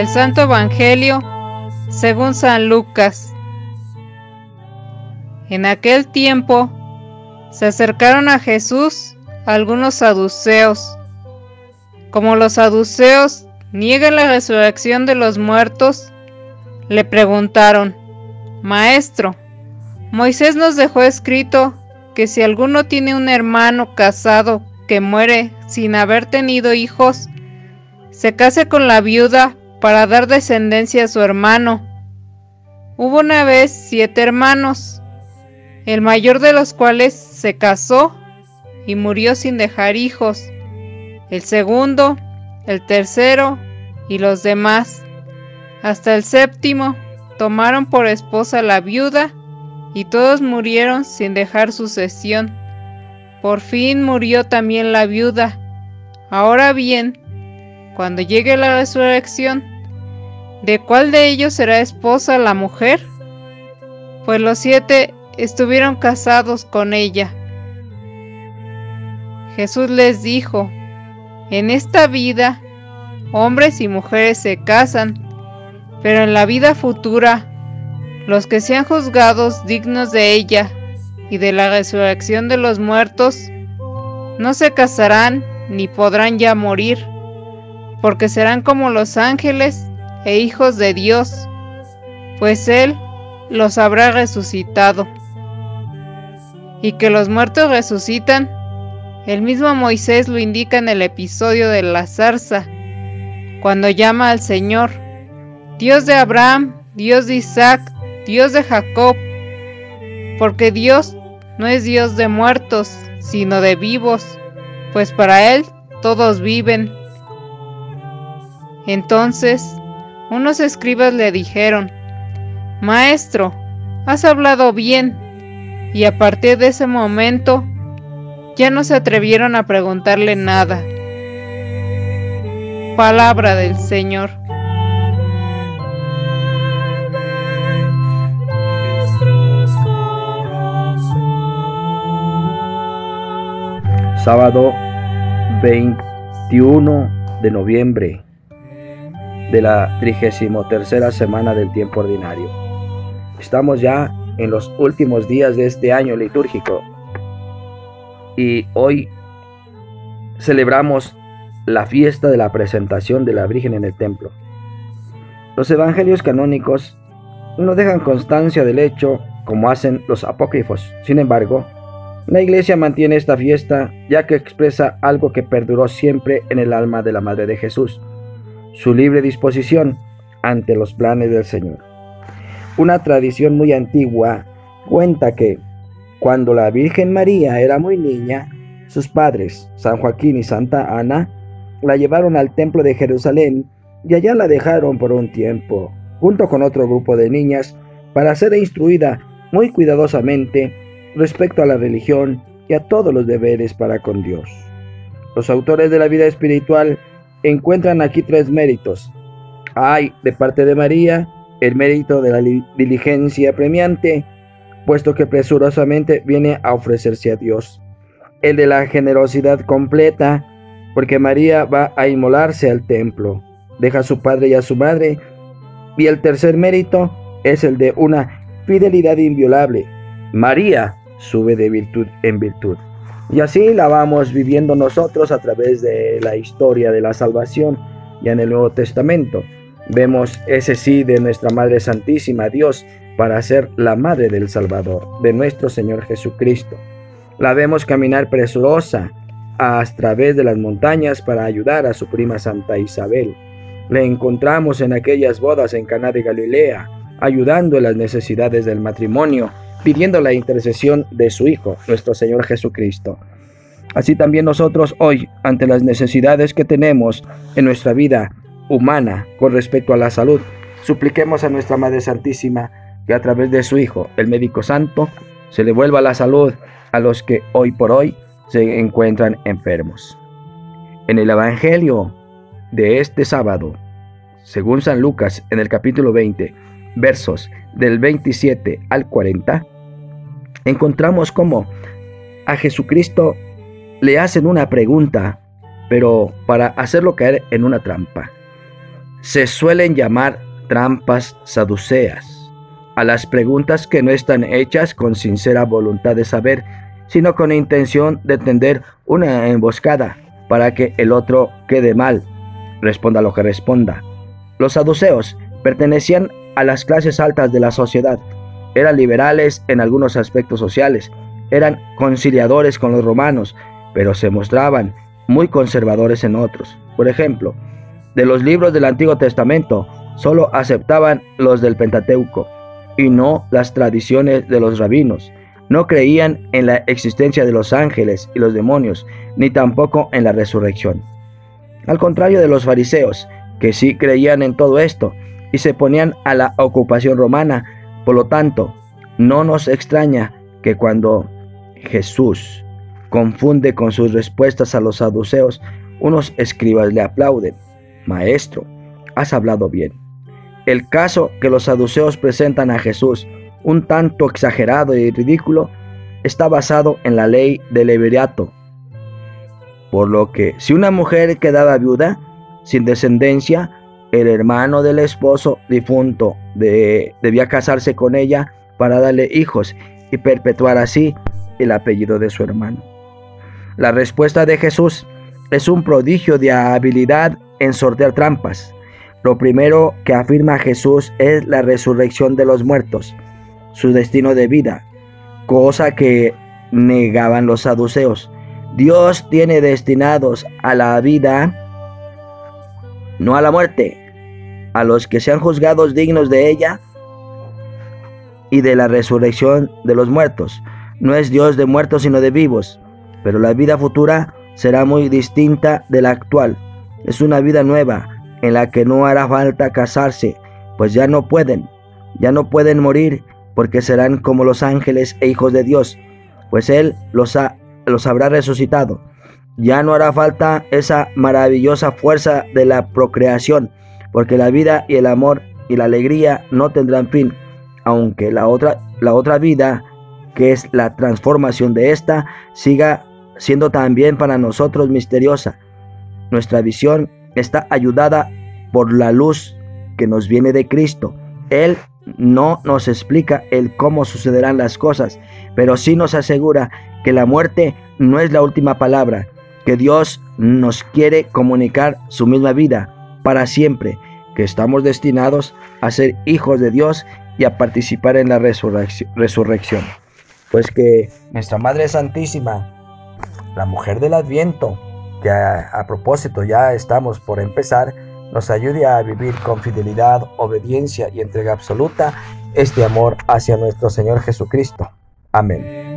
Del Santo Evangelio según San Lucas. En aquel tiempo se acercaron a Jesús algunos saduceos. Como los saduceos niegan la resurrección de los muertos, le preguntaron, Maestro, Moisés nos dejó escrito que si alguno tiene un hermano casado que muere sin haber tenido hijos, se case con la viuda para dar descendencia a su hermano. Hubo una vez siete hermanos, el mayor de los cuales se casó y murió sin dejar hijos, el segundo, el tercero y los demás, hasta el séptimo, tomaron por esposa la viuda y todos murieron sin dejar sucesión. Por fin murió también la viuda. Ahora bien, cuando llegue la resurrección, ¿de cuál de ellos será esposa la mujer? Pues los siete estuvieron casados con ella. Jesús les dijo, en esta vida, hombres y mujeres se casan, pero en la vida futura, los que sean juzgados dignos de ella y de la resurrección de los muertos, no se casarán ni podrán ya morir, porque serán como los ángeles e hijos de Dios, pues Él los habrá resucitado. Y que los muertos resucitan, el mismo Moisés lo indica en el episodio de la zarza, cuando llama al Señor, Dios de Abraham, Dios de Isaac, Dios de Jacob, porque Dios no es Dios de muertos, sino de vivos, pues para Él todos viven. Entonces, unos escribas le dijeron, Maestro, has hablado bien, y a partir de ese momento ya no se atrevieron a preguntarle nada. Palabra del Señor. sábado 21 de noviembre de la 33 semana del tiempo ordinario. Estamos ya en los últimos días de este año litúrgico y hoy celebramos la fiesta de la presentación de la Virgen en el templo. Los evangelios canónicos no dejan constancia del hecho como hacen los apócrifos. Sin embargo, la iglesia mantiene esta fiesta ya que expresa algo que perduró siempre en el alma de la Madre de Jesús, su libre disposición ante los planes del Señor. Una tradición muy antigua cuenta que cuando la Virgen María era muy niña, sus padres, San Joaquín y Santa Ana, la llevaron al templo de Jerusalén y allá la dejaron por un tiempo, junto con otro grupo de niñas, para ser instruida muy cuidadosamente respecto a la religión y a todos los deberes para con Dios. Los autores de la vida espiritual encuentran aquí tres méritos. Hay, de parte de María, el mérito de la diligencia premiante, puesto que presurosamente viene a ofrecerse a Dios. El de la generosidad completa, porque María va a inmolarse al templo, deja a su padre y a su madre. Y el tercer mérito es el de una fidelidad inviolable. María sube de virtud en virtud. Y así la vamos viviendo nosotros a través de la historia de la salvación ya en el Nuevo Testamento. Vemos ese sí de nuestra Madre Santísima, Dios, para ser la Madre del Salvador, de nuestro Señor Jesucristo. La vemos caminar presurosa a través de las montañas para ayudar a su prima Santa Isabel. Le encontramos en aquellas bodas en Caná de Galilea, ayudando en las necesidades del matrimonio pidiendo la intercesión de su Hijo, nuestro Señor Jesucristo. Así también nosotros hoy, ante las necesidades que tenemos en nuestra vida humana con respecto a la salud, supliquemos a nuestra Madre Santísima que a través de su Hijo, el médico santo, se le vuelva la salud a los que hoy por hoy se encuentran enfermos. En el Evangelio de este sábado, según San Lucas en el capítulo 20, versos del 27 al 40, encontramos cómo a Jesucristo le hacen una pregunta, pero para hacerlo caer en una trampa. se suelen llamar trampas saduceas a las preguntas que no están hechas con sincera voluntad de saber, sino con intención de tender una emboscada para que el otro quede mal, responda lo que responda. Los saduceos pertenecían a las clases altas de la sociedad, eran liberales en algunos aspectos sociales, eran conciliadores con los romanos, pero se mostraban muy conservadores en otros. Por ejemplo, de los libros del Antiguo Testamento, solo aceptaban los del Pentateuco y no las tradiciones de los rabinos. No creían en la existencia de los ángeles y los demonios, ni tampoco en la resurrección. Al contrario de los fariseos, que sí creían en todo esto y se ponían a la ocupación romana, por lo tanto, no nos extraña que cuando Jesús confunde con sus respuestas a los saduceos, unos escribas le aplauden. Maestro, has hablado bien. El caso que los saduceos presentan a Jesús, un tanto exagerado y ridículo, está basado en la ley del levirato. Por lo que si una mujer quedaba viuda, sin descendencia, el hermano del esposo difunto debía casarse con ella para darle hijos y perpetuar así el apellido de su hermano. La respuesta de Jesús es un prodigio de habilidad en sortear trampas. Lo primero que afirma Jesús es la resurrección de los muertos, su destino de vida, cosa que negaban los saduceos. Dios tiene destinados a la vida, no a la muerte, a los que sean juzgados dignos de ella y de la resurrección de los muertos. No es Dios de muertos sino de vivos, pero la vida futura será muy distinta de la actual. Es una vida nueva, en la que no hará falta casarse, pues ya no pueden, ya no pueden morir, porque serán como los ángeles e hijos de Dios, pues Él los, ha, los habrá resucitado. Ya no hará falta esa maravillosa fuerza de la procreación, porque la vida y el amor y la alegría no tendrán fin, aunque la otra, la otra vida, que es la transformación de esta, siga siendo también para nosotros misteriosa. Nuestra visión está ayudada por la luz que nos viene de Cristo. Él no nos explica el cómo sucederán las cosas, pero sí nos asegura que la muerte no es la última palabra, que Dios nos quiere comunicar su misma vida para siempre, que estamos destinados a ser hijos de Dios y a participar en la resurrección. Pues que nuestra Madre Santísima, la mujer del Adviento, que a, propósito ya estamos por empezar, nos ayude a vivir con fidelidad, obediencia y entrega absoluta este amor hacia nuestro Señor Jesucristo. Amén.